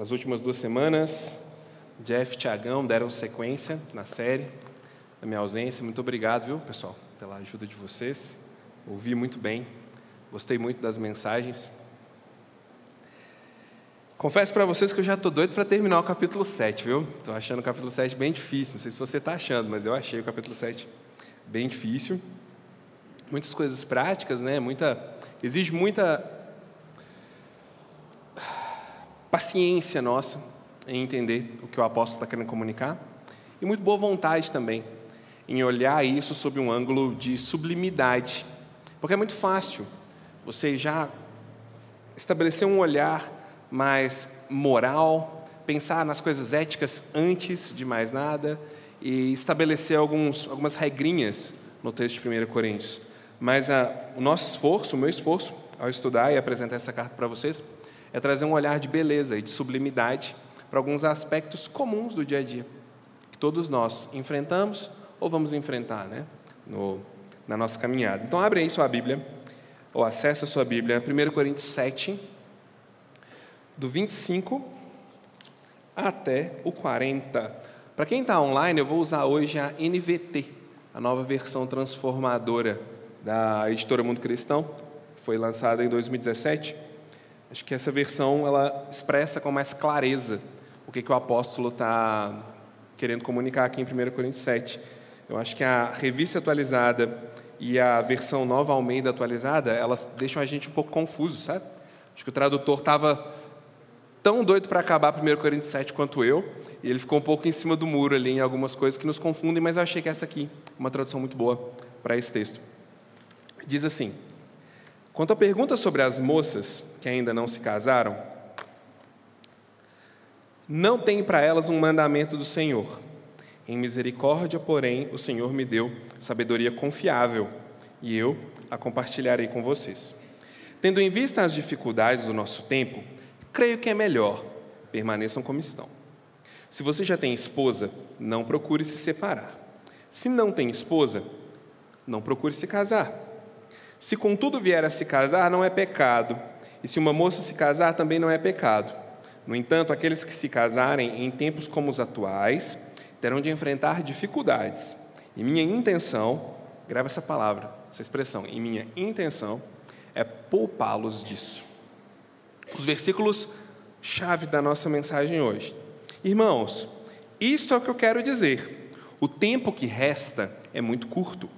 nas últimas duas semanas, Jeff e Tiagão deram sequência na série, na minha ausência. Muito obrigado, viu, pessoal, pela ajuda de vocês. Ouvi muito bem, gostei muito das mensagens. Confesso para vocês que eu já estou doido para terminar o capítulo 7, viu? Estou achando o capítulo 7 bem difícil. Não sei se você está achando, mas eu achei o capítulo 7 bem difícil. Muitas coisas práticas, né? Muita, exige muita paciência nossa em entender o que o apóstolo está querendo comunicar e muito boa vontade também em olhar isso sob um ângulo de sublimidade, porque é muito fácil você já estabelecer um olhar mais moral, pensar nas coisas éticas antes de mais nada e estabelecer alguns, algumas regrinhas no texto de 1 Coríntios. Mas a, o nosso esforço, o meu esforço, ao estudar e apresentar essa carta para vocês, é trazer um olhar de beleza e de sublimidade para alguns aspectos comuns do dia a dia, que todos nós enfrentamos ou vamos enfrentar né, no, na nossa caminhada. Então, abre aí sua Bíblia, ou acessa a sua Bíblia, 1 Coríntios 7, do 25 até o 40. Para quem está online, eu vou usar hoje a NVT, a nova versão transformadora da editora Mundo Cristão, foi lançada em 2017. Acho que essa versão ela expressa com mais clareza o que, que o apóstolo está querendo comunicar aqui em 1 Coríntios 7. Eu acho que a revista atualizada e a versão nova Almeida atualizada, elas deixam a gente um pouco confuso, sabe? Acho que o tradutor estava tão doido para acabar 1 Coríntios 7 quanto eu, e ele ficou um pouco em cima do muro ali em algumas coisas que nos confundem, mas eu achei que essa aqui é uma tradução muito boa para esse texto. Diz assim: Quanto à pergunta sobre as moças que ainda não se casaram, não tem para elas um mandamento do Senhor. Em misericórdia, porém, o Senhor me deu sabedoria confiável e eu a compartilharei com vocês. Tendo em vista as dificuldades do nosso tempo, creio que é melhor permaneçam como estão. Se você já tem esposa, não procure se separar. Se não tem esposa, não procure se casar se contudo vier a se casar, não é pecado, e se uma moça se casar, também não é pecado. No entanto, aqueles que se casarem em tempos como os atuais terão de enfrentar dificuldades. E minha intenção, grava essa palavra, essa expressão, e minha intenção é poupá-los disso. Os versículos chave da nossa mensagem hoje. Irmãos, isto é o que eu quero dizer. O tempo que resta é muito curto.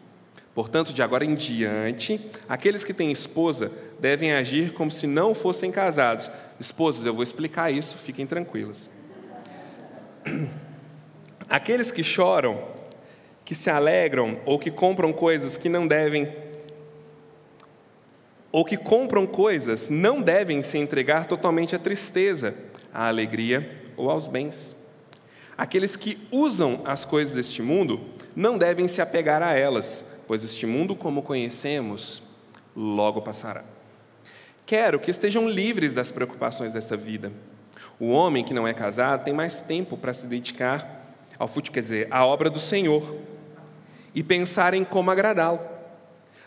Portanto, de agora em diante, aqueles que têm esposa devem agir como se não fossem casados. Esposas, eu vou explicar isso, fiquem tranquilas. Aqueles que choram, que se alegram ou que compram coisas que não devem, ou que compram coisas, não devem se entregar totalmente à tristeza, à alegria ou aos bens. Aqueles que usam as coisas deste mundo não devem se apegar a elas pois este mundo como conhecemos logo passará. Quero que estejam livres das preocupações dessa vida. O homem que não é casado tem mais tempo para se dedicar ao futebol, quer dizer, à obra do Senhor e pensar em como agradá-lo.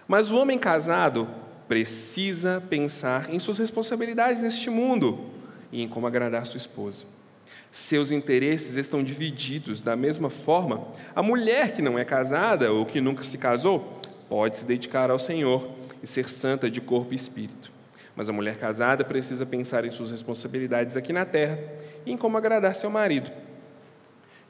Mas o homem casado precisa pensar em suas responsabilidades neste mundo e em como agradar sua esposa. Seus interesses estão divididos da mesma forma. A mulher que não é casada ou que nunca se casou pode se dedicar ao Senhor e ser santa de corpo e espírito. Mas a mulher casada precisa pensar em suas responsabilidades aqui na terra e em como agradar seu marido.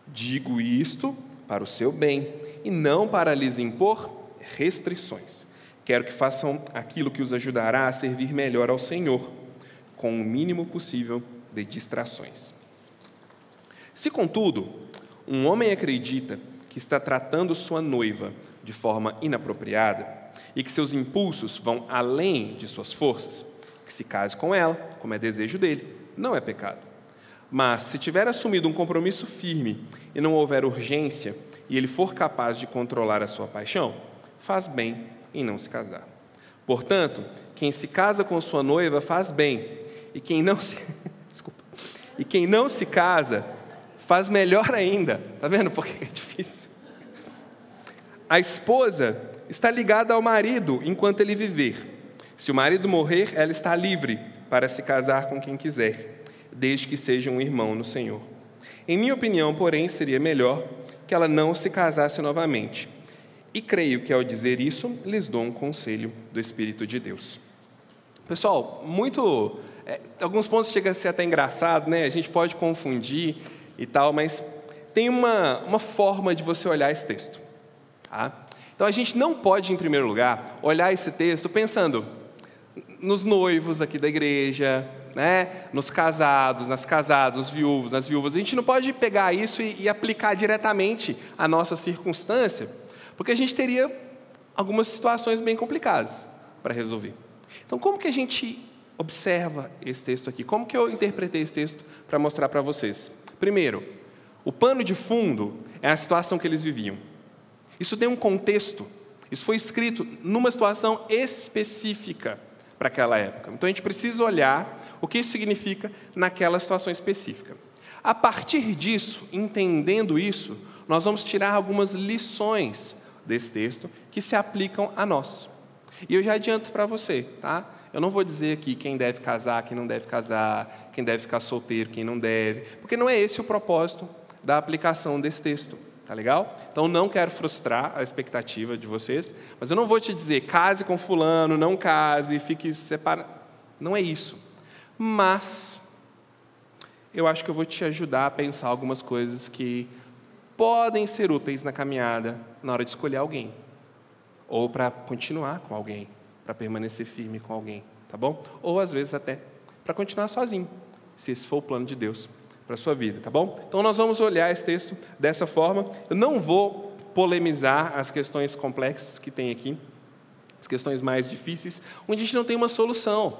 Digo isto para o seu bem e não para lhes impor restrições. Quero que façam aquilo que os ajudará a servir melhor ao Senhor, com o mínimo possível de distrações. Se, contudo, um homem acredita que está tratando sua noiva de forma inapropriada e que seus impulsos vão além de suas forças, que se case com ela, como é desejo dele, não é pecado. Mas, se tiver assumido um compromisso firme e não houver urgência, e ele for capaz de controlar a sua paixão, faz bem em não se casar. Portanto, quem se casa com sua noiva faz bem, e quem não se, Desculpa. E quem não se casa faz melhor ainda. Está vendo por que é difícil? A esposa está ligada ao marido enquanto ele viver. Se o marido morrer, ela está livre para se casar com quem quiser. desde que seja um irmão no Senhor. Em minha opinião, porém, seria melhor que ela não se casasse novamente. E creio que ao dizer isso, lhes dou um conselho do Espírito de Deus. Pessoal, muito. É, alguns pontos chegam a ser até engraçado, né? A gente pode confundir e tal, mas tem uma, uma forma de você olhar esse texto. Tá? Então a gente não pode, em primeiro lugar, olhar esse texto pensando nos noivos aqui da igreja, né? nos casados, nas casadas, nos viúvos, nas viúvas. A gente não pode pegar isso e, e aplicar diretamente à nossa circunstância, porque a gente teria algumas situações bem complicadas para resolver. Então, como que a gente observa esse texto aqui? Como que eu interpretei esse texto para mostrar para vocês? Primeiro, o pano de fundo é a situação que eles viviam. Isso tem um contexto. Isso foi escrito numa situação específica para aquela época. Então a gente precisa olhar o que isso significa naquela situação específica. A partir disso, entendendo isso, nós vamos tirar algumas lições desse texto que se aplicam a nós. E eu já adianto para você, tá? Eu não vou dizer aqui quem deve casar, quem não deve casar, quem deve ficar solteiro, quem não deve, porque não é esse o propósito da aplicação desse texto. Tá legal? Então não quero frustrar a expectativa de vocês, mas eu não vou te dizer case com fulano, não case, fique separado. Não é isso. Mas eu acho que eu vou te ajudar a pensar algumas coisas que podem ser úteis na caminhada na hora de escolher alguém ou para continuar com alguém, para permanecer firme com alguém, tá bom? Ou às vezes até para continuar sozinho, se esse for o plano de Deus para a sua vida, tá bom? Então nós vamos olhar esse texto dessa forma. Eu não vou polemizar as questões complexas que tem aqui, as questões mais difíceis, onde a gente não tem uma solução.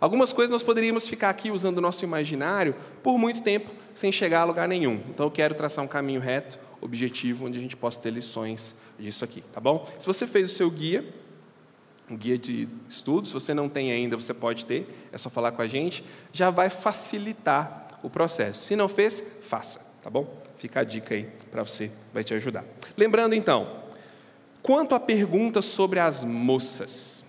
Algumas coisas nós poderíamos ficar aqui usando o nosso imaginário por muito tempo sem chegar a lugar nenhum. Então eu quero traçar um caminho reto, objetivo, onde a gente possa ter lições disso aqui, tá bom? Se você fez o seu guia, um guia de estudos, se você não tem ainda, você pode ter, é só falar com a gente, já vai facilitar o processo. Se não fez, faça, tá bom? Fica a dica aí para você, vai te ajudar. Lembrando então, quanto à pergunta sobre as moças.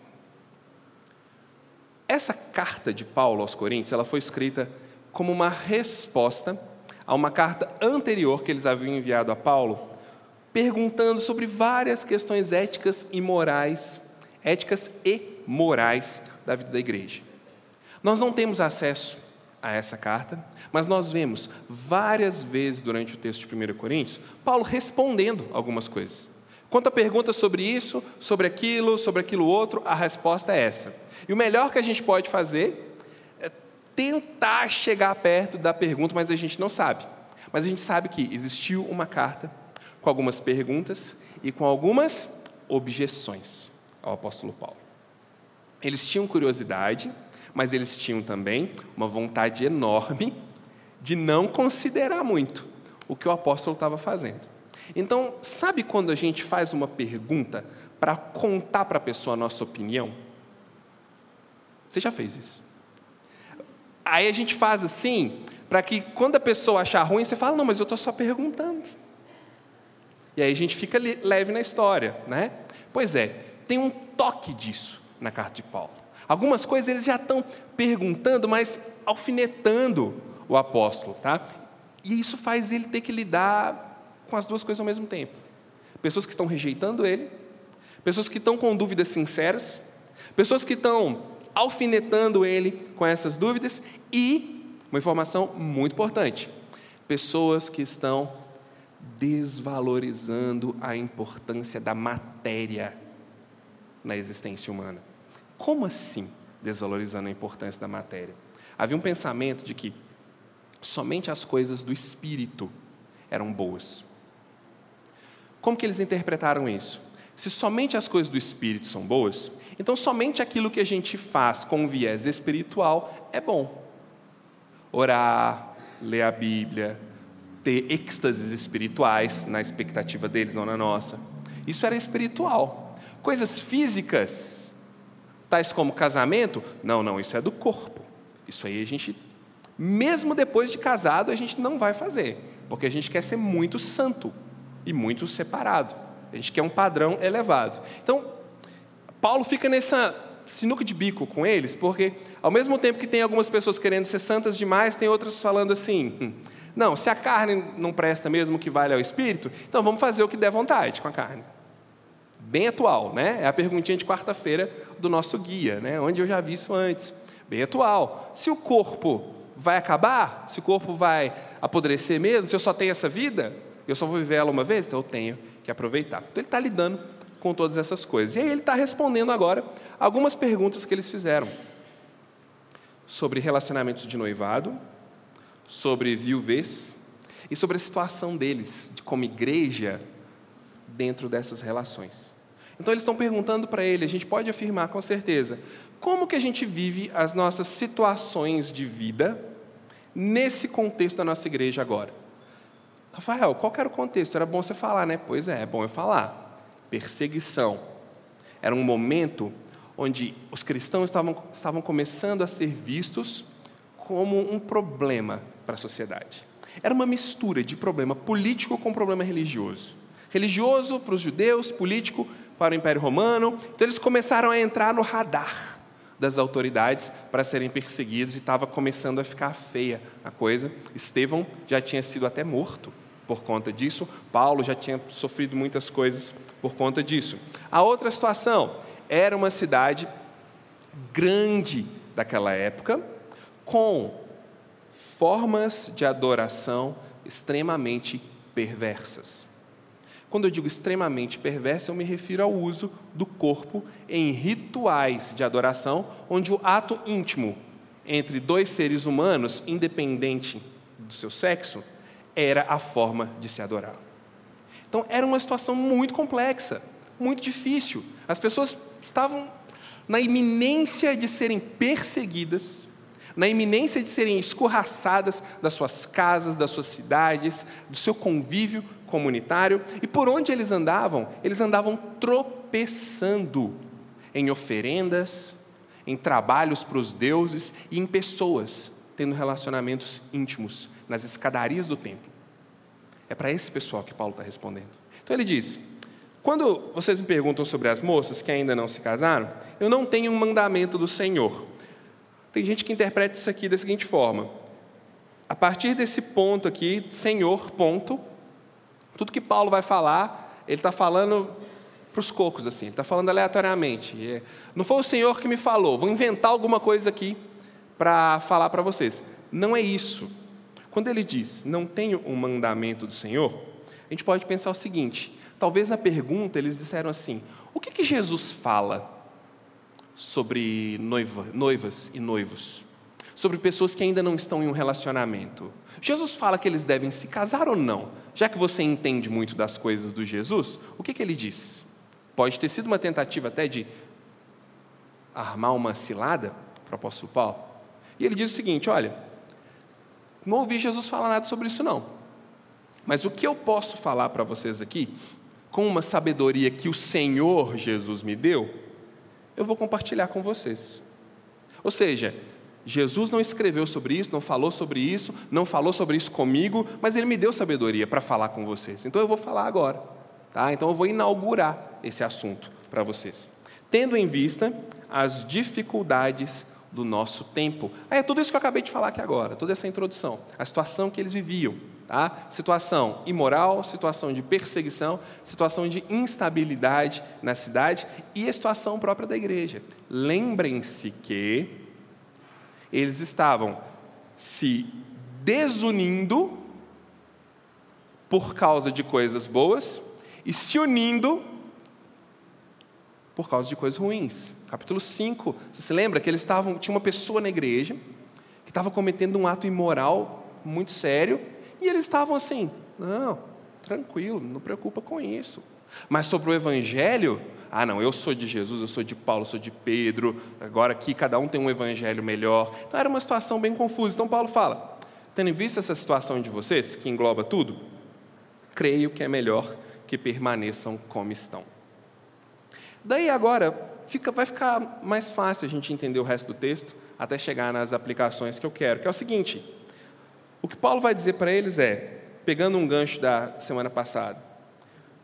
Essa carta de Paulo aos Coríntios, ela foi escrita como uma resposta a uma carta anterior que eles haviam enviado a Paulo, perguntando sobre várias questões éticas e morais, éticas e morais da vida da igreja. Nós não temos acesso a essa carta, mas nós vemos várias vezes durante o texto de 1 Coríntios Paulo respondendo algumas coisas. Quanto a perguntas sobre isso, sobre aquilo, sobre aquilo outro, a resposta é essa. E o melhor que a gente pode fazer é tentar chegar perto da pergunta, mas a gente não sabe. Mas a gente sabe que existiu uma carta com algumas perguntas e com algumas objeções ao apóstolo Paulo. Eles tinham curiosidade, mas eles tinham também uma vontade enorme de não considerar muito o que o apóstolo estava fazendo. Então, sabe quando a gente faz uma pergunta para contar para a pessoa a nossa opinião? Você já fez isso? Aí a gente faz assim, para que quando a pessoa achar ruim, você fala, não, mas eu estou só perguntando. E aí a gente fica leve na história, né? Pois é, tem um toque disso na carta de Paulo. Algumas coisas eles já estão perguntando, mas alfinetando o apóstolo, tá? E isso faz ele ter que lidar com as duas coisas ao mesmo tempo. Pessoas que estão rejeitando ele, pessoas que estão com dúvidas sinceras, pessoas que estão alfinetando ele com essas dúvidas e uma informação muito importante: pessoas que estão desvalorizando a importância da matéria na existência humana. Como assim desvalorizando a importância da matéria? Havia um pensamento de que somente as coisas do espírito eram boas. Como que eles interpretaram isso? Se somente as coisas do espírito são boas, então somente aquilo que a gente faz com viés espiritual é bom. Orar, ler a Bíblia, ter êxtases espirituais na expectativa deles, não na nossa. Isso era espiritual. Coisas físicas tais como casamento, não, não, isso é do corpo. Isso aí a gente, mesmo depois de casado, a gente não vai fazer, porque a gente quer ser muito santo e muito separado. A gente quer um padrão elevado. Então, Paulo fica nessa, sinuca de bico com eles, porque ao mesmo tempo que tem algumas pessoas querendo ser santas demais, tem outras falando assim: hum, não, se a carne não presta mesmo, o que vale é o espírito, então vamos fazer o que der vontade com a carne. Bem atual, né? É a perguntinha de quarta-feira do nosso guia, né? Onde eu já vi isso antes. Bem atual. Se o corpo vai acabar, se o corpo vai apodrecer mesmo, se eu só tenho essa vida, eu só vou viver ela uma vez, então eu tenho que aproveitar. Então ele está lidando com todas essas coisas. E aí ele está respondendo agora algumas perguntas que eles fizeram sobre relacionamentos de noivado, sobre viuvez e sobre a situação deles de como igreja dentro dessas relações. Então eles estão perguntando para ele, a gente pode afirmar com certeza, como que a gente vive as nossas situações de vida nesse contexto da nossa igreja agora? Rafael, qual era o contexto? Era bom você falar, né? Pois é, é bom eu falar perseguição. Era um momento onde os cristãos estavam, estavam começando a ser vistos como um problema para a sociedade. Era uma mistura de problema político com problema religioso. Religioso para os judeus, político para o Império Romano. Então eles começaram a entrar no radar das autoridades para serem perseguidos e estava começando a ficar feia a coisa. Estevão já tinha sido até morto por conta disso. Paulo já tinha sofrido muitas coisas por conta disso. A outra situação era uma cidade grande daquela época, com formas de adoração extremamente perversas. Quando eu digo extremamente perversa, eu me refiro ao uso do corpo em rituais de adoração, onde o ato íntimo entre dois seres humanos, independente do seu sexo, era a forma de se adorar. Então, era uma situação muito complexa, muito difícil. As pessoas estavam na iminência de serem perseguidas, na iminência de serem escorraçadas das suas casas, das suas cidades, do seu convívio comunitário, e por onde eles andavam? Eles andavam tropeçando em oferendas, em trabalhos para os deuses e em pessoas tendo relacionamentos íntimos nas escadarias do templo. É para esse pessoal que Paulo está respondendo. Então ele diz: quando vocês me perguntam sobre as moças que ainda não se casaram, eu não tenho um mandamento do Senhor. Tem gente que interpreta isso aqui da seguinte forma: a partir desse ponto aqui, Senhor, ponto, tudo que Paulo vai falar, ele está falando para os cocos, assim, ele está falando aleatoriamente. Não foi o Senhor que me falou, vou inventar alguma coisa aqui para falar para vocês. Não é isso. Quando ele diz, não tenho um mandamento do Senhor, a gente pode pensar o seguinte: talvez na pergunta eles disseram assim, o que, que Jesus fala sobre noiva, noivas e noivos? Sobre pessoas que ainda não estão em um relacionamento. Jesus fala que eles devem se casar ou não? Já que você entende muito das coisas do Jesus, o que, que ele diz? Pode ter sido uma tentativa até de armar uma cilada para o apóstolo Paulo. E ele diz o seguinte: olha, não ouvi Jesus falar nada sobre isso, não. Mas o que eu posso falar para vocês aqui, com uma sabedoria que o Senhor Jesus me deu, eu vou compartilhar com vocês. Ou seja, Jesus não escreveu sobre isso, não falou sobre isso, não falou sobre isso comigo, mas Ele me deu sabedoria para falar com vocês. Então eu vou falar agora. Tá? Então eu vou inaugurar esse assunto para vocês. Tendo em vista as dificuldades do nosso tempo. é tudo isso que eu acabei de falar aqui agora, toda essa introdução, a situação que eles viviam. Tá? Situação imoral, situação de perseguição, situação de instabilidade na cidade e a situação própria da igreja. Lembrem-se que eles estavam se desunindo por causa de coisas boas e se unindo por causa de coisas ruins. Capítulo 5, você se lembra que eles estavam, tinha uma pessoa na igreja que estava cometendo um ato imoral muito sério, e eles estavam assim: não, tranquilo, não preocupa com isso. Mas sobre o evangelho, ah, não, eu sou de Jesus, eu sou de Paulo, eu sou de Pedro, agora aqui cada um tem um evangelho melhor. Então era uma situação bem confusa. Então Paulo fala: tendo visto essa situação de vocês, que engloba tudo, creio que é melhor que permaneçam como estão. Daí agora fica, vai ficar mais fácil a gente entender o resto do texto até chegar nas aplicações que eu quero, que é o seguinte: o que Paulo vai dizer para eles é, pegando um gancho da semana passada,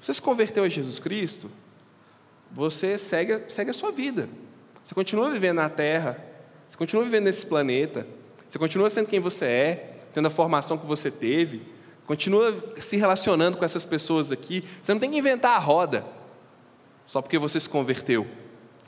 você se converteu a Jesus Cristo, você segue, segue a sua vida. Você continua vivendo na Terra, você continua vivendo nesse planeta, você continua sendo quem você é, tendo a formação que você teve, continua se relacionando com essas pessoas aqui. Você não tem que inventar a roda só porque você se converteu.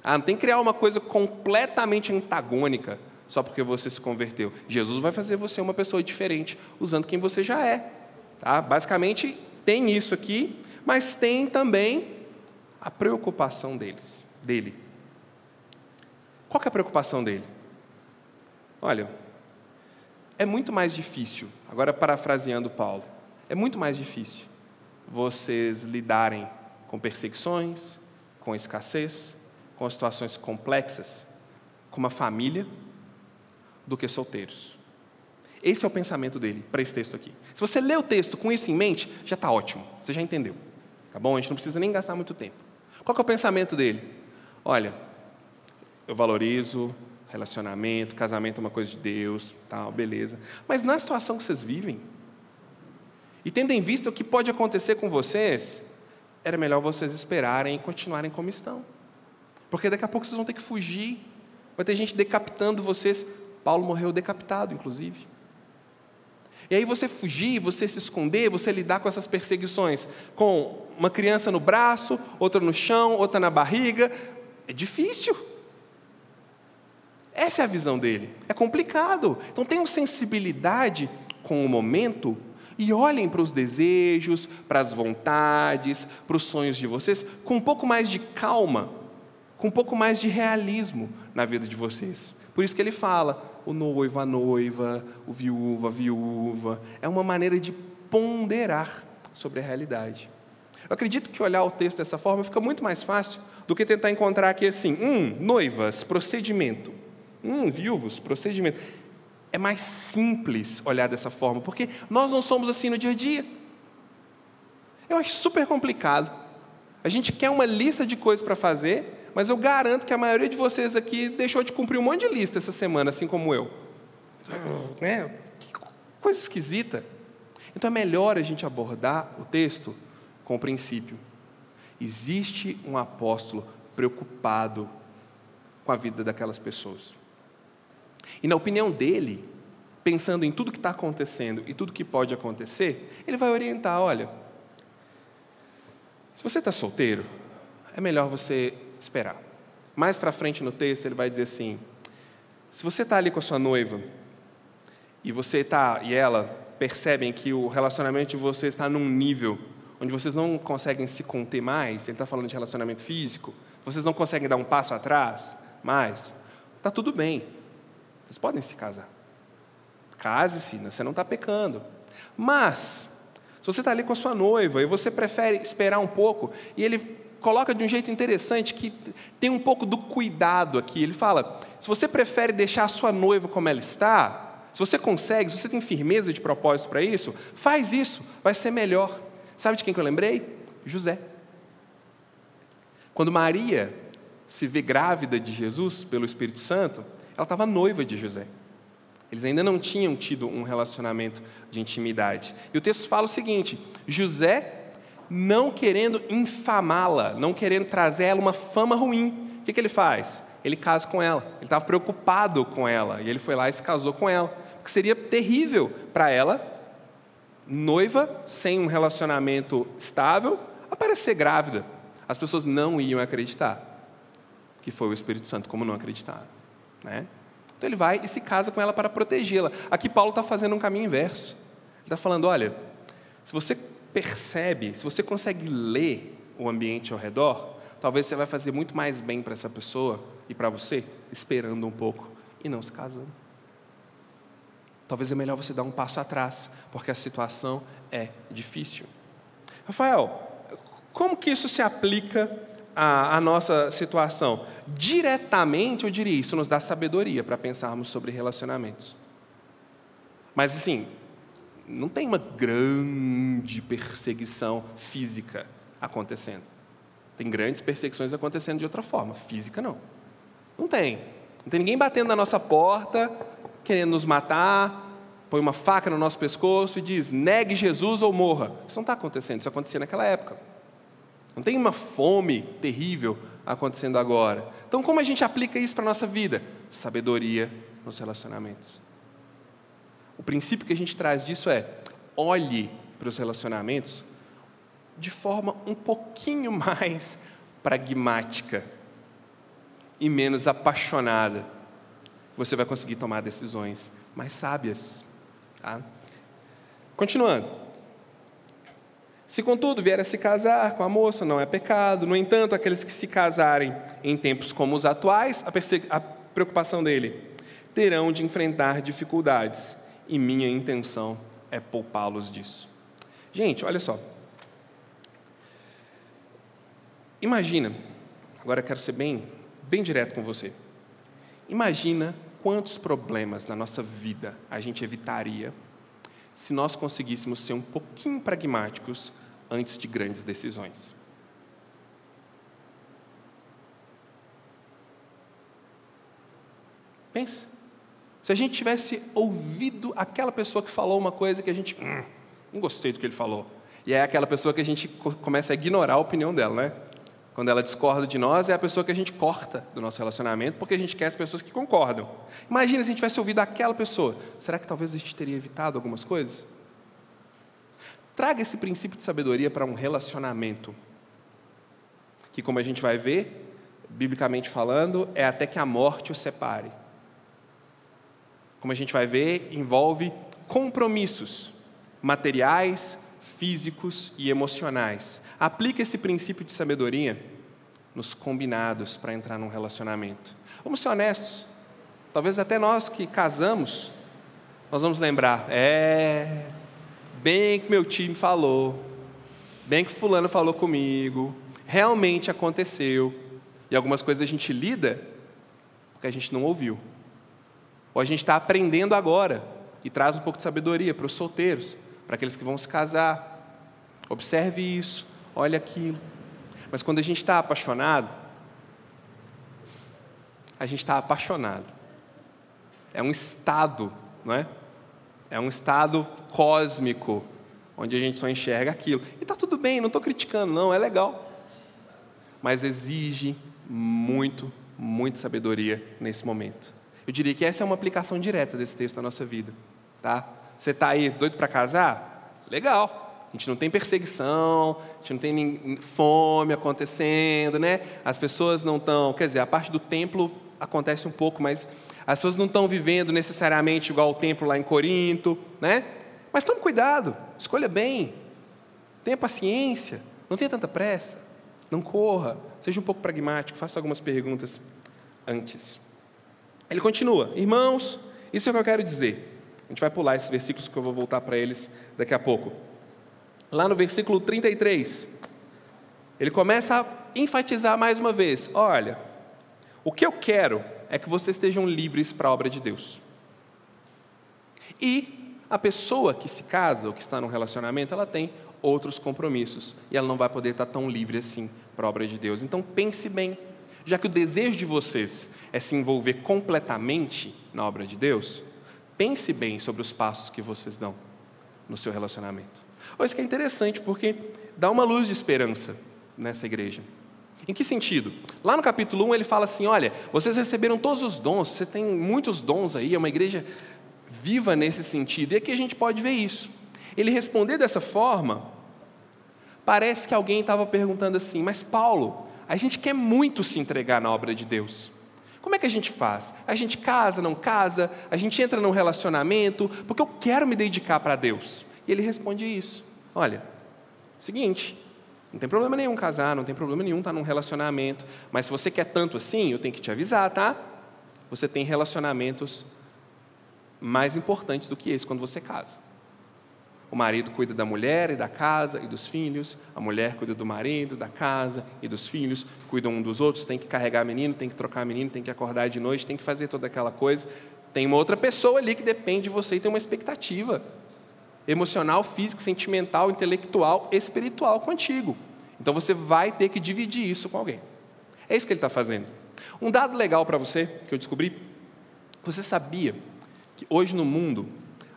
Ah, não tem que criar uma coisa completamente antagônica só porque você se converteu. Jesus vai fazer você uma pessoa diferente usando quem você já é. Tá? Basicamente, tem isso aqui, mas tem também a preocupação deles, dele. Qual é a preocupação dele? Olha, é muito mais difícil, agora parafraseando Paulo, é muito mais difícil vocês lidarem com perseguições, com escassez, com situações complexas, com uma família, do que solteiros. Esse é o pensamento dele para esse texto aqui. Se você lê o texto com isso em mente, já está ótimo, você já entendeu. Tá bom? A gente não precisa nem gastar muito tempo. Qual é o pensamento dele? Olha, eu valorizo relacionamento, casamento é uma coisa de Deus, tal, beleza. Mas na situação que vocês vivem, e tendo em vista o que pode acontecer com vocês, era melhor vocês esperarem e continuarem como estão. Porque daqui a pouco vocês vão ter que fugir. Vai ter gente decapitando vocês. Paulo morreu decapitado, inclusive. E aí você fugir, você se esconder, você lidar com essas perseguições, com uma criança no braço, outra no chão, outra na barriga, é difícil. Essa é a visão dele. É complicado. Então tenham sensibilidade com o momento e olhem para os desejos, para as vontades, para os sonhos de vocês com um pouco mais de calma, com um pouco mais de realismo na vida de vocês. Por isso que ele fala: o noivo, a noiva, o viúva, a viúva. É uma maneira de ponderar sobre a realidade. Eu acredito que olhar o texto dessa forma fica muito mais fácil do que tentar encontrar aqui assim: hum, noivas, procedimento. Hum, viúvos, procedimento. É mais simples olhar dessa forma, porque nós não somos assim no dia a dia. Eu acho super complicado. A gente quer uma lista de coisas para fazer, mas eu garanto que a maioria de vocês aqui deixou de cumprir um monte de lista essa semana, assim como eu. Né? Que coisa esquisita. Então é melhor a gente abordar o texto com o princípio. Existe um apóstolo preocupado com a vida daquelas pessoas. E na opinião dele, pensando em tudo que está acontecendo e tudo que pode acontecer, ele vai orientar: olha, se você está solteiro, é melhor você esperar. Mais para frente no texto, ele vai dizer assim: se você está ali com a sua noiva e você está e ela percebem que o relacionamento de vocês está num nível onde vocês não conseguem se conter mais, ele está falando de relacionamento físico, vocês não conseguem dar um passo atrás mais, está tudo bem, vocês podem se casar. Case-se, você não está pecando. Mas, se você está ali com a sua noiva e você prefere esperar um pouco, e ele coloca de um jeito interessante que tem um pouco do cuidado aqui. Ele fala: se você prefere deixar a sua noiva como ela está, se você consegue, se você tem firmeza de propósito para isso, faz isso, vai ser melhor. Sabe de quem que eu lembrei? José. Quando Maria se vê grávida de Jesus pelo Espírito Santo, ela estava noiva de José. Eles ainda não tinham tido um relacionamento de intimidade. E o texto fala o seguinte: José não querendo infamá-la, não querendo trazer ela uma fama ruim. O que, que ele faz? Ele casa com ela. Ele estava preocupado com ela e ele foi lá e se casou com ela. Porque seria terrível para ela, noiva, sem um relacionamento estável, aparecer grávida. As pessoas não iam acreditar que foi o Espírito Santo, como não acreditaram. Né? Então ele vai e se casa com ela para protegê-la. Aqui Paulo está fazendo um caminho inverso. Ele está falando: olha, se você percebe, se você consegue ler o ambiente ao redor, talvez você vai fazer muito mais bem para essa pessoa e para você, esperando um pouco e não se casando. Talvez é melhor você dar um passo atrás, porque a situação é difícil. Rafael, como que isso se aplica à, à nossa situação? Diretamente, eu diria, isso nos dá sabedoria para pensarmos sobre relacionamentos. Mas assim, não tem uma grande perseguição física acontecendo. Tem grandes perseguições acontecendo de outra forma, física não. Não tem. Não tem ninguém batendo na nossa porta, querendo nos matar, põe uma faca no nosso pescoço e diz: negue Jesus ou morra. Isso não está acontecendo, isso acontecia naquela época. Não tem uma fome terrível acontecendo agora. Então, como a gente aplica isso para a nossa vida? Sabedoria nos relacionamentos. O princípio que a gente traz disso é: olhe para os relacionamentos de forma um pouquinho mais pragmática e menos apaixonada. Você vai conseguir tomar decisões mais sábias. Tá? Continuando. Se contudo vier a se casar com a moça, não é pecado. No entanto, aqueles que se casarem em tempos como os atuais, a, a preocupação dele, terão de enfrentar dificuldades, e minha intenção é poupá-los disso. Gente, olha só. Imagina, agora eu quero ser bem, bem direto com você. Imagina quantos problemas na nossa vida a gente evitaria se nós conseguíssemos ser um pouquinho pragmáticos antes de grandes decisões. Pense. Se a gente tivesse ouvido aquela pessoa que falou uma coisa que a gente hum, não gostei do que ele falou, e é aquela pessoa que a gente começa a ignorar a opinião dela, né? Quando ela discorda de nós, é a pessoa que a gente corta do nosso relacionamento, porque a gente quer as pessoas que concordam. Imagina se a gente tivesse ouvido aquela pessoa. Será que talvez a gente teria evitado algumas coisas? Traga esse princípio de sabedoria para um relacionamento. Que, como a gente vai ver, biblicamente falando, é até que a morte o separe. Como a gente vai ver, envolve compromissos materiais, físicos e emocionais. Aplique esse princípio de sabedoria nos combinados para entrar num relacionamento. Vamos ser honestos. Talvez até nós que casamos, nós vamos lembrar, é, bem que meu time falou, bem que fulano falou comigo, realmente aconteceu. E algumas coisas a gente lida porque a gente não ouviu. Ou a gente está aprendendo agora e traz um pouco de sabedoria para os solteiros para aqueles que vão se casar. Observe isso, olhe aquilo. Mas quando a gente está apaixonado, a gente está apaixonado. É um estado, não é? É um estado cósmico, onde a gente só enxerga aquilo. E está tudo bem, não estou criticando, não, é legal. Mas exige muito, muita sabedoria nesse momento. Eu diria que essa é uma aplicação direta desse texto na nossa vida. Tá? Você está aí doido para casar? Legal. A gente não tem perseguição, a gente não tem fome acontecendo, né? As pessoas não estão, quer dizer, a parte do templo acontece um pouco, mas as pessoas não estão vivendo necessariamente igual o templo lá em Corinto, né? Mas tome cuidado, escolha bem, tenha paciência, não tenha tanta pressa, não corra, seja um pouco pragmático, faça algumas perguntas antes. Ele continua, irmãos, isso é o que eu quero dizer. A gente vai pular esses versículos que eu vou voltar para eles daqui a pouco. Lá no versículo 33, ele começa a enfatizar mais uma vez: olha, o que eu quero é que vocês estejam livres para a obra de Deus. E a pessoa que se casa ou que está num relacionamento, ela tem outros compromissos e ela não vai poder estar tão livre assim para a obra de Deus. Então pense bem, já que o desejo de vocês é se envolver completamente na obra de Deus, Pense bem sobre os passos que vocês dão no seu relacionamento. Isso que é interessante porque dá uma luz de esperança nessa igreja. Em que sentido? Lá no capítulo 1 ele fala assim: olha, vocês receberam todos os dons, você tem muitos dons aí, é uma igreja viva nesse sentido. E aqui a gente pode ver isso. Ele responder dessa forma, parece que alguém estava perguntando assim: mas Paulo, a gente quer muito se entregar na obra de Deus. Como é que a gente faz? A gente casa, não casa? A gente entra num relacionamento? Porque eu quero me dedicar para Deus. E ele responde isso: Olha, seguinte, não tem problema nenhum casar, não tem problema nenhum estar num relacionamento, mas se você quer tanto assim, eu tenho que te avisar, tá? Você tem relacionamentos mais importantes do que esse quando você casa. O marido cuida da mulher e da casa e dos filhos, a mulher cuida do marido, da casa e dos filhos, cuidam um dos outros, tem que carregar menino, tem que trocar menino, tem que acordar de noite, tem que fazer toda aquela coisa. Tem uma outra pessoa ali que depende de você e tem uma expectativa emocional, física, sentimental, intelectual, espiritual contigo. Então você vai ter que dividir isso com alguém. É isso que ele está fazendo. Um dado legal para você que eu descobri: você sabia que hoje no mundo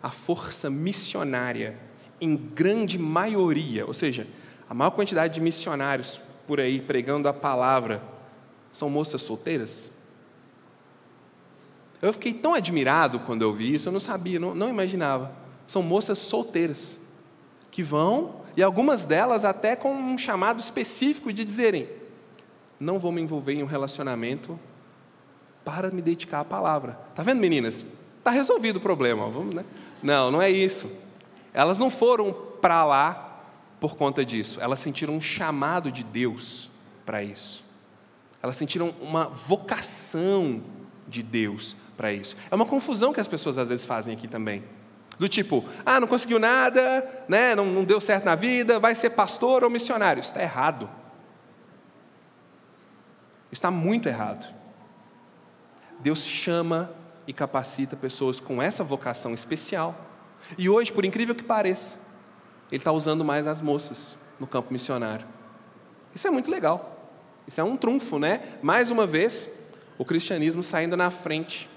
a força missionária, em grande maioria, ou seja, a maior quantidade de missionários por aí pregando a palavra são moças solteiras? Eu fiquei tão admirado quando eu vi isso, eu não sabia, não, não imaginava. São moças solteiras que vão, e algumas delas até com um chamado específico de dizerem: não vou me envolver em um relacionamento para me dedicar à palavra. Tá vendo, meninas? Tá resolvido o problema, vamos, né? Não, não é isso. Elas não foram para lá por conta disso. Elas sentiram um chamado de Deus para isso. Elas sentiram uma vocação de Deus para isso. É uma confusão que as pessoas às vezes fazem aqui também. Do tipo, ah, não conseguiu nada, né, não, não deu certo na vida, vai ser pastor ou missionário. Está errado. Está muito errado. Deus chama e capacita pessoas com essa vocação especial. E hoje, por incrível que pareça, Ele está usando mais as moças no campo missionário. Isso é muito legal. Isso é um trunfo, né? Mais uma vez, o cristianismo saindo na frente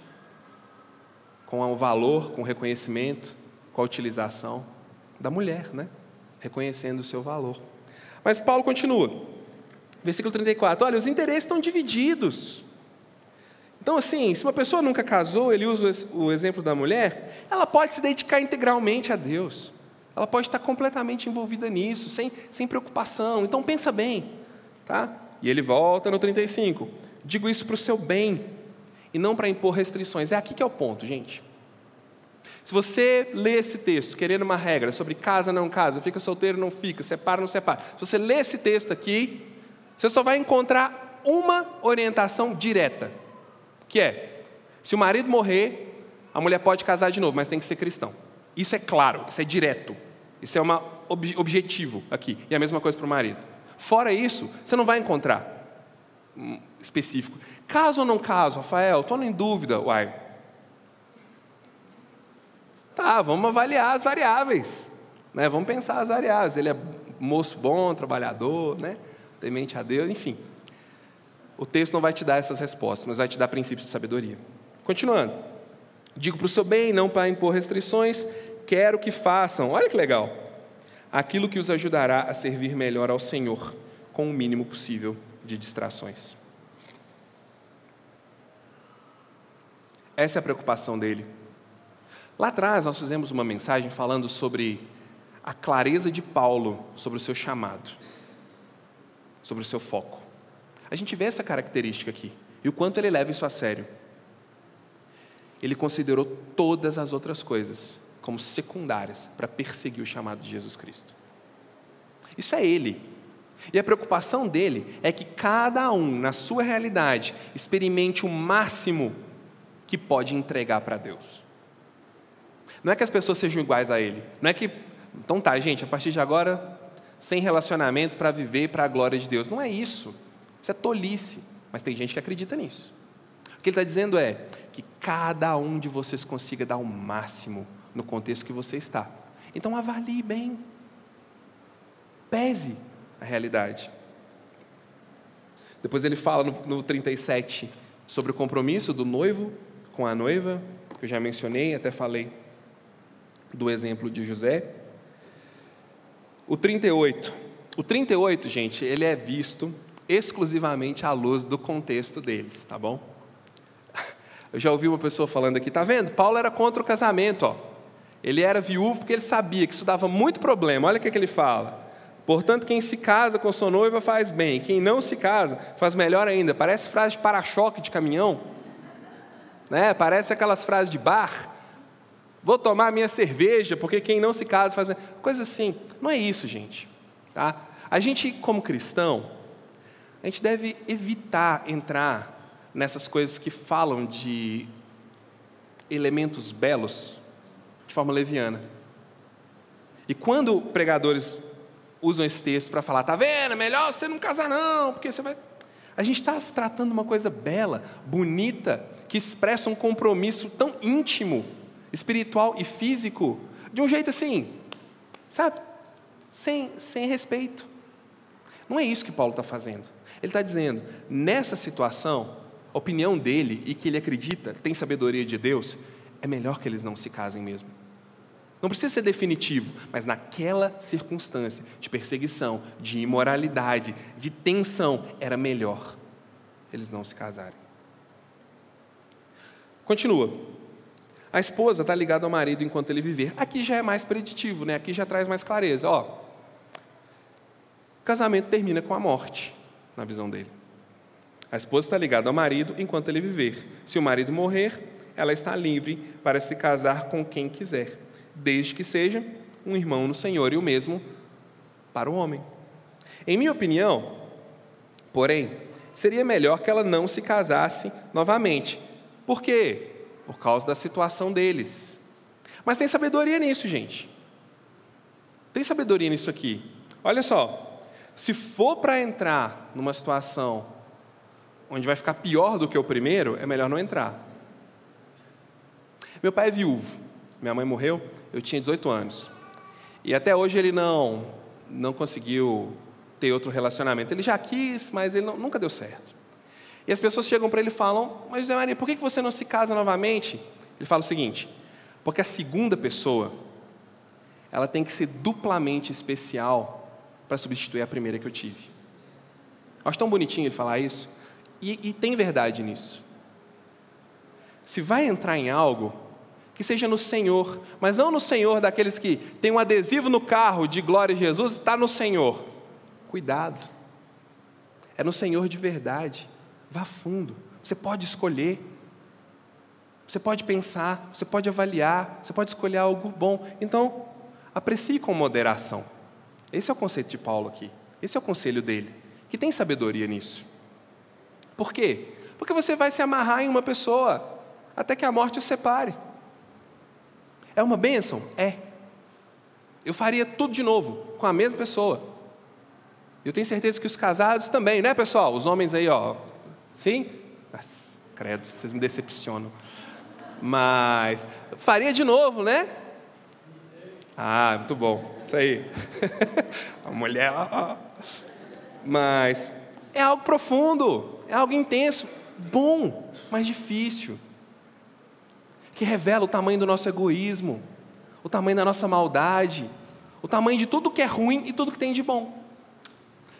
com o valor, com o reconhecimento, com a utilização da mulher, né? reconhecendo o seu valor. Mas Paulo continua, versículo 34: olha, os interesses estão divididos. Então, assim, se uma pessoa nunca casou, ele usa o exemplo da mulher, ela pode se dedicar integralmente a Deus. Ela pode estar completamente envolvida nisso, sem, sem preocupação. Então, pensa bem. Tá? E ele volta no 35. Digo isso para o seu bem, e não para impor restrições. É aqui que é o ponto, gente. Se você lê esse texto querendo uma regra sobre casa, não casa, fica solteiro, não fica, separa, não separa. Se você lê esse texto aqui, você só vai encontrar uma orientação direta, que é: se o marido morrer, a mulher pode casar de novo, mas tem que ser cristão. Isso é claro, isso é direto, isso é um ob objetivo aqui. E a mesma coisa para o marido. Fora isso, você não vai encontrar específico. Caso ou não caso, Rafael, estou em dúvida. Uai. Tá, vamos avaliar as variáveis. Né? Vamos pensar as variáveis. Ele é moço bom, trabalhador, né? temente a Deus, enfim. O texto não vai te dar essas respostas, mas vai te dar princípios de sabedoria. Continuando. Digo para o seu bem, não para impor restrições, quero que façam, olha que legal, aquilo que os ajudará a servir melhor ao Senhor, com o mínimo possível de distrações. Essa é a preocupação dele. Lá atrás, nós fizemos uma mensagem falando sobre a clareza de Paulo sobre o seu chamado, sobre o seu foco. A gente vê essa característica aqui e o quanto ele leva isso a sério. Ele considerou todas as outras coisas como secundárias para perseguir o chamado de Jesus Cristo. Isso é ele. E a preocupação dele é que cada um, na sua realidade, experimente o máximo que pode entregar para Deus. Não é que as pessoas sejam iguais a ele. Não é que, então tá, gente, a partir de agora, sem relacionamento para viver para a glória de Deus. Não é isso. Isso é tolice. Mas tem gente que acredita nisso. O que ele está dizendo é que cada um de vocês consiga dar o máximo no contexto que você está. Então avalie bem. Pese a realidade. Depois ele fala no, no 37 sobre o compromisso do noivo com a noiva, que eu já mencionei, até falei do exemplo de José. O 38. O 38, gente, ele é visto exclusivamente à luz do contexto deles, tá bom? Eu já ouvi uma pessoa falando aqui, tá vendo? Paulo era contra o casamento, ó. Ele era viúvo porque ele sabia que isso dava muito problema. Olha o que, é que ele fala. Portanto, quem se casa com sua noiva faz bem, quem não se casa faz melhor ainda. Parece frase de para-choque de caminhão, né? Parece aquelas frases de bar. Vou tomar minha cerveja porque quem não se casa faz coisa assim. Não é isso, gente. Tá? A gente, como cristão, a gente deve evitar entrar nessas coisas que falam de elementos belos de forma leviana. E quando pregadores usam esse texto para falar, tá vendo? Melhor você não casar não, porque você vai. A gente está tratando uma coisa bela, bonita, que expressa um compromisso tão íntimo, espiritual e físico, de um jeito assim, sabe? Sem, sem respeito. Não é isso que Paulo está fazendo. Ele está dizendo, nessa situação, a opinião dele e que ele acredita, tem sabedoria de Deus, é melhor que eles não se casem mesmo. Não precisa ser definitivo, mas naquela circunstância de perseguição, de imoralidade, de tensão, era melhor. eles não se casarem. Continua. A esposa está ligada ao marido enquanto ele viver. Aqui já é mais preditivo, né? Aqui já traz mais clareza. Ó, casamento termina com a morte, na visão dele. A esposa está ligada ao marido enquanto ele viver. Se o marido morrer, ela está livre para se casar com quem quiser, desde que seja um irmão no Senhor e o mesmo para o homem. Em minha opinião, porém, seria melhor que ela não se casasse novamente. Por quê? Por causa da situação deles. Mas tem sabedoria nisso, gente. Tem sabedoria nisso aqui. Olha só, se for para entrar numa situação onde vai ficar pior do que o primeiro, é melhor não entrar. Meu pai é viúvo, minha mãe morreu, eu tinha 18 anos. E até hoje ele não, não conseguiu ter outro relacionamento. Ele já quis, mas ele não, nunca deu certo. E as pessoas chegam para ele e falam: Mas José Maria, por que você não se casa novamente? Ele fala o seguinte: Porque a segunda pessoa, ela tem que ser duplamente especial para substituir a primeira que eu tive. Acho tão bonitinho ele falar isso. E, e tem verdade nisso. Se vai entrar em algo, que seja no Senhor, mas não no Senhor daqueles que tem um adesivo no carro de glória a Jesus, está no Senhor. Cuidado. É no Senhor de verdade. Vá fundo. Você pode escolher. Você pode pensar, você pode avaliar, você pode escolher algo bom. Então, aprecie com moderação. Esse é o conceito de Paulo aqui. Esse é o conselho dele, que tem sabedoria nisso. Por quê? Porque você vai se amarrar em uma pessoa até que a morte o separe. É uma bênção? É. Eu faria tudo de novo, com a mesma pessoa. Eu tenho certeza que os casados também, né, pessoal? Os homens aí, ó. Sim? Nossa, credo, vocês me decepcionam. Mas faria de novo, né? Ah, muito bom. Isso aí. a mulher. Mas é algo profundo, é algo intenso, bom, mas difícil. Que revela o tamanho do nosso egoísmo, o tamanho da nossa maldade, o tamanho de tudo que é ruim e tudo que tem de bom.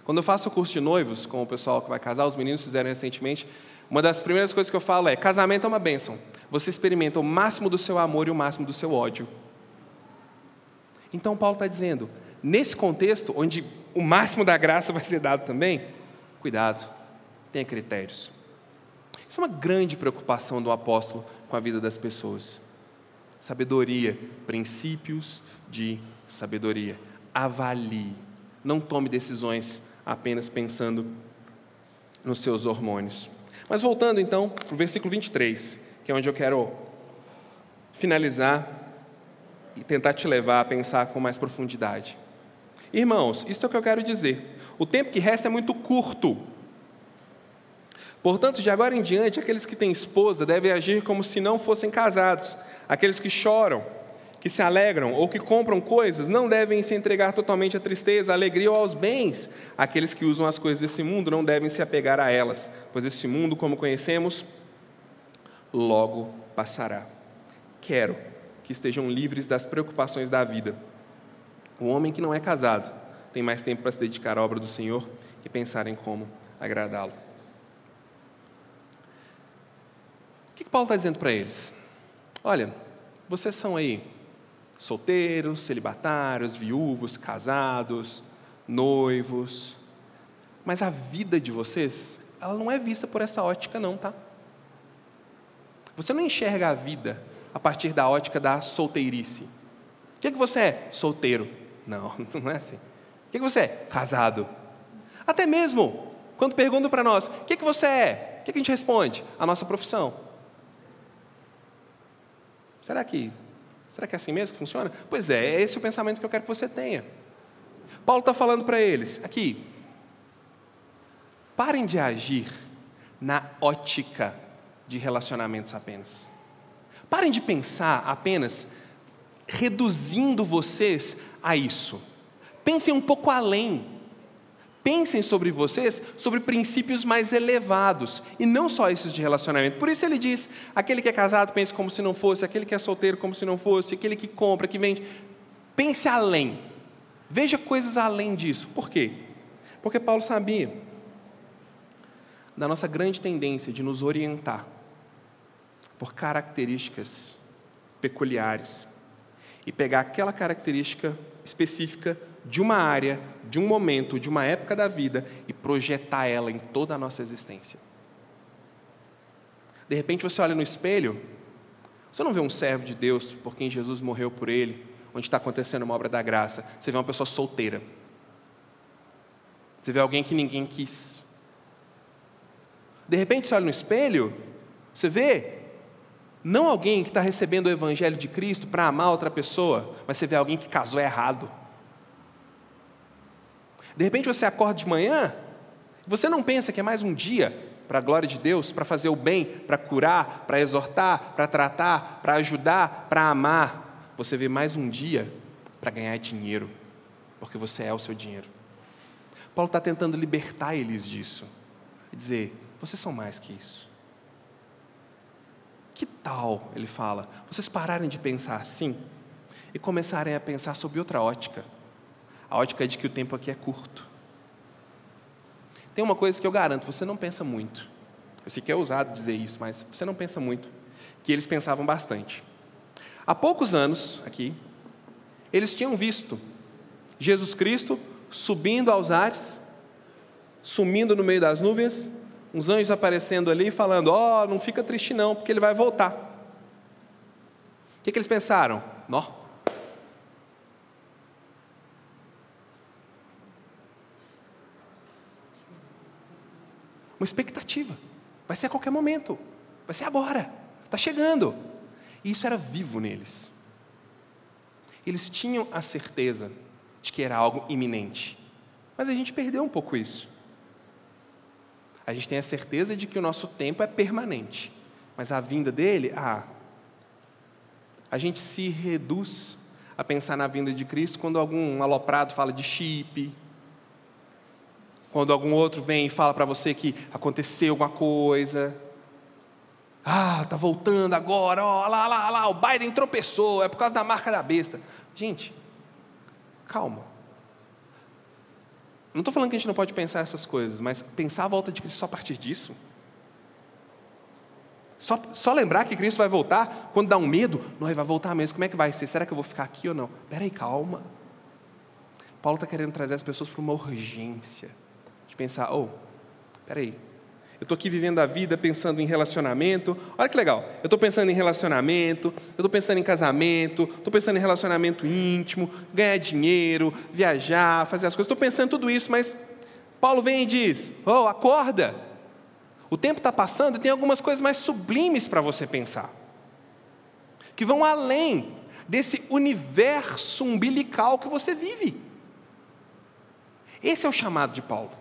Quando eu faço o curso de noivos com o pessoal que vai casar, os meninos fizeram recentemente, uma das primeiras coisas que eu falo é: casamento é uma bênção. Você experimenta o máximo do seu amor e o máximo do seu ódio. Então, Paulo está dizendo, nesse contexto, onde o máximo da graça vai ser dado também, cuidado, tenha critérios. Isso é uma grande preocupação do apóstolo com a vida das pessoas. Sabedoria, princípios de sabedoria. Avalie, não tome decisões apenas pensando nos seus hormônios. Mas voltando então para o versículo 23, que é onde eu quero finalizar e tentar te levar a pensar com mais profundidade. Irmãos, isso é o que eu quero dizer. O tempo que resta é muito curto. Portanto, de agora em diante, aqueles que têm esposa devem agir como se não fossem casados. Aqueles que choram, que se alegram ou que compram coisas não devem se entregar totalmente à tristeza, à alegria ou aos bens. Aqueles que usam as coisas desse mundo não devem se apegar a elas, pois esse mundo, como conhecemos, logo passará. Quero que estejam livres das preocupações da vida. O homem que não é casado tem mais tempo para se dedicar à obra do Senhor e pensar em como agradá-lo. O que Paulo está dizendo para eles? Olha, vocês são aí solteiros, celibatários, viúvos, casados, noivos. Mas a vida de vocês, ela não é vista por essa ótica, não, tá? Você não enxerga a vida a partir da ótica da solteirice. O que, é que você é? Solteiro. Não, não é assim. O que, é que você é? Casado. Até mesmo, quando perguntam para nós, o que, é que você é? O que, é que a gente responde? A nossa profissão. Será que Será que é assim mesmo que funciona? Pois é, é esse o pensamento que eu quero que você tenha. Paulo está falando para eles, aqui, parem de agir na ótica de relacionamentos apenas. Parem de pensar apenas reduzindo vocês a isso. Pensem um pouco além. Pensem sobre vocês, sobre princípios mais elevados, e não só esses de relacionamento. Por isso ele diz: aquele que é casado pense como se não fosse, aquele que é solteiro como se não fosse, aquele que compra, que vende. Pense além. Veja coisas além disso. Por quê? Porque Paulo sabia. da nossa grande tendência de nos orientar por características peculiares e pegar aquela característica específica de uma área, de um momento, de uma época da vida e projetar ela em toda a nossa existência. De repente você olha no espelho, você não vê um servo de Deus por quem Jesus morreu por ele, onde está acontecendo uma obra da graça. Você vê uma pessoa solteira. Você vê alguém que ninguém quis. De repente você olha no espelho, você vê não alguém que está recebendo o Evangelho de Cristo para amar outra pessoa, mas você vê alguém que casou errado. De repente você acorda de manhã, você não pensa que é mais um dia para a glória de Deus, para fazer o bem, para curar, para exortar, para tratar, para ajudar, para amar. Você vê mais um dia para ganhar dinheiro, porque você é o seu dinheiro. Paulo está tentando libertar eles disso e dizer: vocês são mais que isso. Que tal, ele fala, vocês pararem de pensar assim e começarem a pensar sobre outra ótica? A ótica de que o tempo aqui é curto. Tem uma coisa que eu garanto, você não pensa muito. Eu sei que é ousado dizer isso, mas você não pensa muito. Que eles pensavam bastante. Há poucos anos, aqui, eles tinham visto Jesus Cristo subindo aos ares, sumindo no meio das nuvens, uns anjos aparecendo ali e falando: Ó, oh, não fica triste não, porque ele vai voltar. O que, que eles pensaram? Nó. Uma expectativa. Vai ser a qualquer momento. Vai ser agora. Está chegando. E isso era vivo neles. Eles tinham a certeza de que era algo iminente. Mas a gente perdeu um pouco isso. A gente tem a certeza de que o nosso tempo é permanente, mas a vinda dele, ah, a gente se reduz a pensar na vinda de Cristo quando algum aloprado fala de chip, quando algum outro vem e fala para você que aconteceu alguma coisa. Ah, tá voltando agora, ó, lá, lá, lá, o Biden tropeçou, é por causa da marca da besta. Gente, calma. Não estou falando que a gente não pode pensar essas coisas, mas pensar a volta de Cristo só a partir disso? Só, só lembrar que Cristo vai voltar, quando dá um medo, não, ele vai voltar mesmo, como é que vai ser? Será que eu vou ficar aqui ou não? Espera aí, calma. Paulo está querendo trazer as pessoas para uma urgência, de pensar, oh, espera aí, eu estou aqui vivendo a vida pensando em relacionamento. Olha que legal. Eu estou pensando em relacionamento, eu estou pensando em casamento, estou pensando em relacionamento íntimo, ganhar dinheiro, viajar, fazer as coisas. Estou pensando em tudo isso, mas Paulo vem e diz: Oh, acorda. O tempo está passando e tem algumas coisas mais sublimes para você pensar, que vão além desse universo umbilical que você vive. Esse é o chamado de Paulo.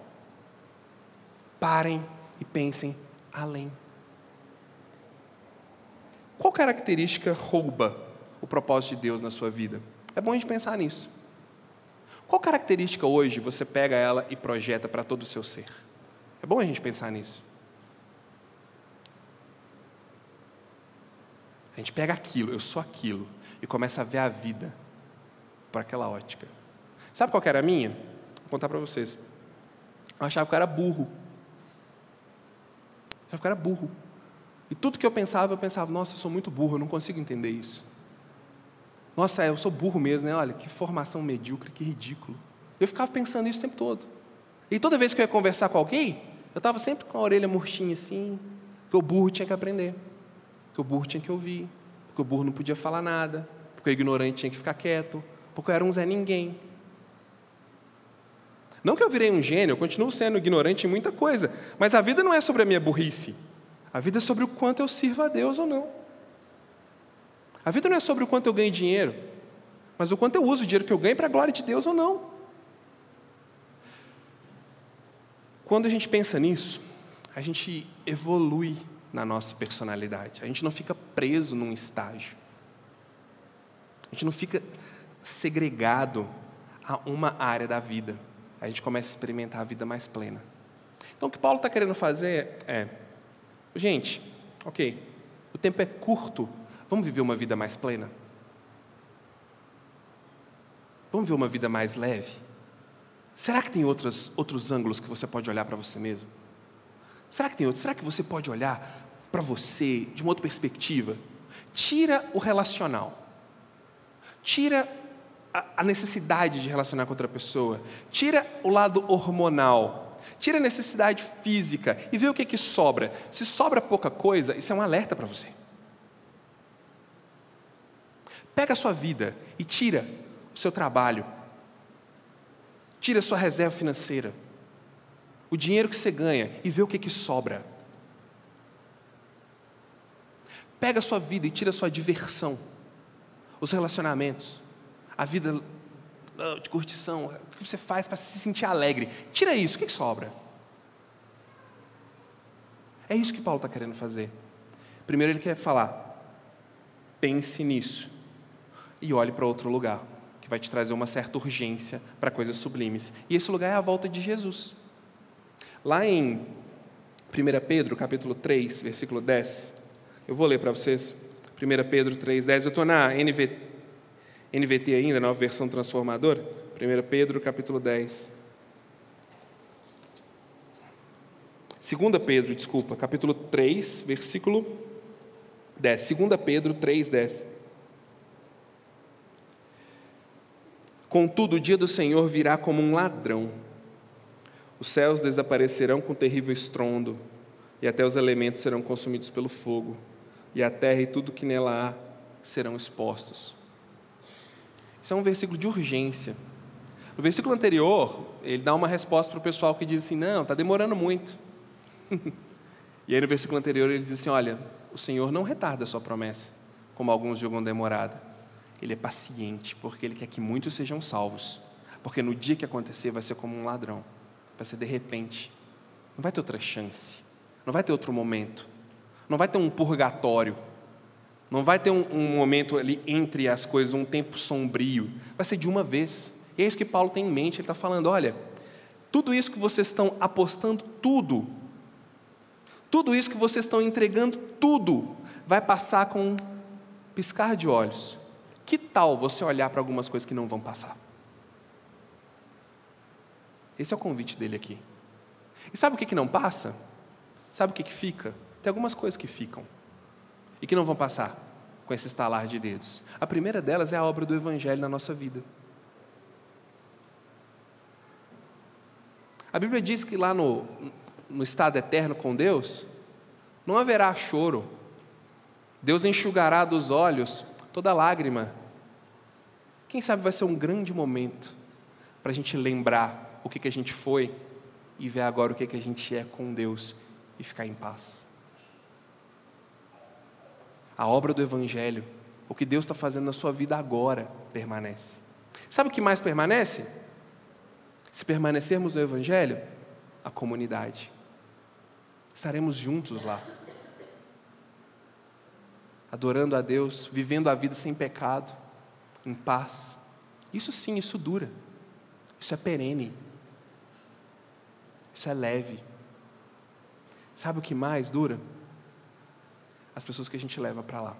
Parem e pensem além. Qual característica rouba o propósito de Deus na sua vida? É bom a gente pensar nisso. Qual característica hoje você pega ela e projeta para todo o seu ser? É bom a gente pensar nisso. A gente pega aquilo, eu sou aquilo, e começa a ver a vida por aquela ótica. Sabe qual era a minha? Vou contar para vocês. Eu achava que eu era burro. Já era burro. E tudo que eu pensava, eu pensava, nossa, eu sou muito burro, eu não consigo entender isso. Nossa, eu sou burro mesmo, né? Olha, que formação medíocre, que ridículo. Eu ficava pensando isso o tempo todo. E toda vez que eu ia conversar com alguém, eu estava sempre com a orelha murchinha assim, que o burro tinha que aprender, que o burro tinha que ouvir, porque o burro não podia falar nada, porque o ignorante tinha que ficar quieto, porque eu era um Zé Ninguém. Não que eu virei um gênio, eu continuo sendo ignorante em muita coisa, mas a vida não é sobre a minha burrice. A vida é sobre o quanto eu sirvo a Deus ou não. A vida não é sobre o quanto eu ganho dinheiro, mas o quanto eu uso o dinheiro que eu ganho para a glória de Deus ou não. Quando a gente pensa nisso, a gente evolui na nossa personalidade. A gente não fica preso num estágio. A gente não fica segregado a uma área da vida a gente começa a experimentar a vida mais plena. Então, o que Paulo está querendo fazer é: gente, ok, o tempo é curto, vamos viver uma vida mais plena? Vamos viver uma vida mais leve? Será que tem outros, outros ângulos que você pode olhar para você mesmo? Será que tem outro? Será que você pode olhar para você de uma outra perspectiva? Tira o relacional. Tira a necessidade de relacionar com outra pessoa. Tira o lado hormonal. Tira a necessidade física e vê o que, que sobra. Se sobra pouca coisa, isso é um alerta para você. Pega a sua vida e tira o seu trabalho. Tira a sua reserva financeira. O dinheiro que você ganha e vê o que, que sobra. Pega a sua vida e tira a sua diversão, os relacionamentos, a vida ah, de curtição, o que você faz para se sentir alegre. Tira isso, o que, sobra? É isso que Paulo está querendo fazer. Primeiro ele quer falar, pense nisso e olhe para outro lugar, que vai te trazer uma certa urgência para coisas sublimes. E esse lugar é a volta de Jesus. Lá em 1 Pedro, capítulo 3, versículo 10, eu vou ler para vocês. 1 Pedro 3, 10. Eu estou na NVT, NVT ainda, nova versão transformadora. 1 Pedro, capítulo 10. 2 Pedro, desculpa, capítulo 3, versículo 10. 2 Pedro 3, 10. Contudo, o dia do Senhor virá como um ladrão. Os céus desaparecerão com terrível estrondo, e até os elementos serão consumidos pelo fogo, e a terra e tudo que nela há serão expostos. Isso é um versículo de urgência. No versículo anterior, ele dá uma resposta para o pessoal que diz assim: não, está demorando muito. e aí no versículo anterior ele diz assim: olha, o Senhor não retarda a sua promessa, como alguns julgam demorada ele é paciente, porque ele quer que muitos sejam salvos. Porque no dia que acontecer, vai ser como um ladrão. Vai ser de repente. Não vai ter outra chance. Não vai ter outro momento. Não vai ter um purgatório. Não vai ter um, um momento ali entre as coisas, um tempo sombrio. Vai ser de uma vez. E é isso que Paulo tem em mente. Ele está falando: olha, tudo isso que vocês estão apostando, tudo, tudo isso que vocês estão entregando, tudo, vai passar com um piscar de olhos. Que tal você olhar para algumas coisas que não vão passar? Esse é o convite dele aqui. E sabe o que, que não passa? Sabe o que, que fica? Tem algumas coisas que ficam e que não vão passar com esse estalar de dedos. A primeira delas é a obra do Evangelho na nossa vida. A Bíblia diz que lá no, no estado eterno com Deus, não haverá choro. Deus enxugará dos olhos toda lágrima. Quem sabe vai ser um grande momento para a gente lembrar o que, que a gente foi e ver agora o que, que a gente é com Deus e ficar em paz. A obra do Evangelho, o que Deus está fazendo na sua vida agora, permanece. Sabe o que mais permanece? Se permanecermos no Evangelho, a comunidade. Estaremos juntos lá adorando a Deus, vivendo a vida sem pecado, em paz. Isso sim, isso dura. Isso é perene. Isso é leve. Sabe o que mais dura? As pessoas que a gente leva para lá.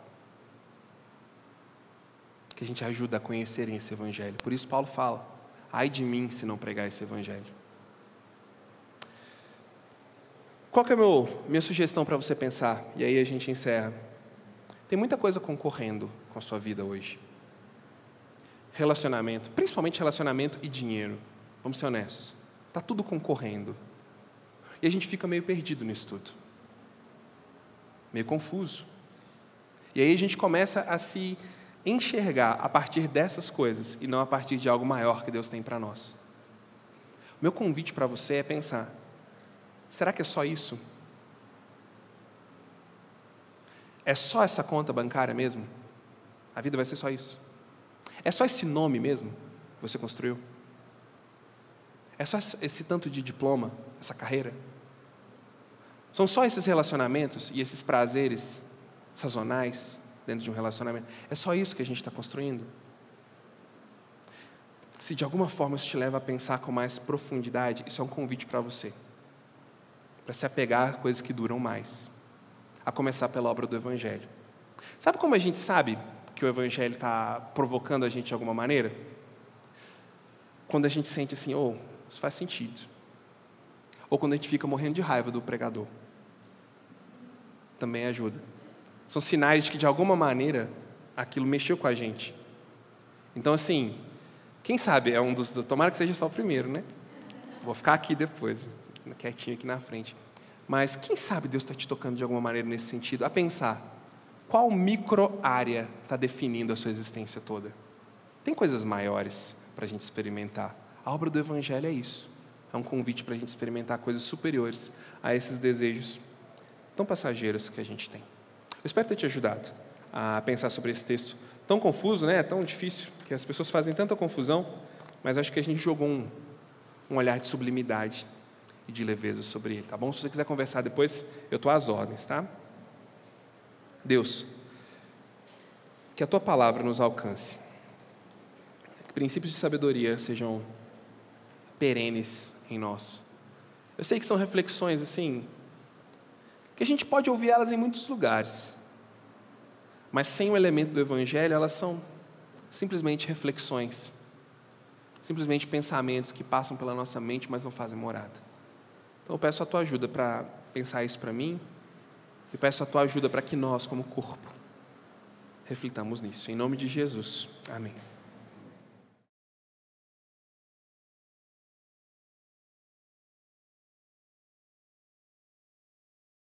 Que a gente ajuda a conhecerem esse Evangelho. Por isso, Paulo fala: ai de mim se não pregar esse Evangelho. Qual que é a minha sugestão para você pensar? E aí a gente encerra. Tem muita coisa concorrendo com a sua vida hoje. Relacionamento, principalmente relacionamento e dinheiro. Vamos ser honestos. Está tudo concorrendo. E a gente fica meio perdido nisso tudo. Meio confuso. E aí a gente começa a se enxergar a partir dessas coisas e não a partir de algo maior que Deus tem para nós. Meu convite para você é pensar: será que é só isso? É só essa conta bancária mesmo? A vida vai ser só isso? É só esse nome mesmo que você construiu? É só esse tanto de diploma, essa carreira? São só esses relacionamentos e esses prazeres sazonais dentro de um relacionamento? É só isso que a gente está construindo? Se de alguma forma isso te leva a pensar com mais profundidade, isso é um convite para você. Para se apegar a coisas que duram mais a começar pela obra do Evangelho. Sabe como a gente sabe que o Evangelho está provocando a gente de alguma maneira? Quando a gente sente assim, oh, isso faz sentido. Ou quando a gente fica morrendo de raiva do pregador. Também ajuda. São sinais de que, de alguma maneira, aquilo mexeu com a gente. Então, assim, quem sabe é um dos. Tomara que seja só o primeiro, né? Vou ficar aqui depois, quietinho aqui na frente. Mas quem sabe Deus está te tocando de alguma maneira nesse sentido, a pensar qual micro-área está definindo a sua existência toda. Tem coisas maiores para a gente experimentar. A obra do Evangelho é isso. É um convite para a gente experimentar coisas superiores a esses desejos tão passageiros que a gente tem. Eu espero ter te ajudado a pensar sobre esse texto tão confuso, né? tão difícil, que as pessoas fazem tanta confusão, mas acho que a gente jogou um, um olhar de sublimidade e de leveza sobre ele, tá bom? Se você quiser conversar depois, eu estou às ordens, tá? Deus, que a tua palavra nos alcance, que princípios de sabedoria sejam perenes em nós. Eu sei que são reflexões assim, que a gente pode ouvir elas em muitos lugares, mas sem o elemento do Evangelho, elas são simplesmente reflexões, simplesmente pensamentos que passam pela nossa mente, mas não fazem morada. Então eu peço a tua ajuda para pensar isso para mim, e peço a tua ajuda para que nós, como corpo, reflitamos nisso. Em nome de Jesus. Amém.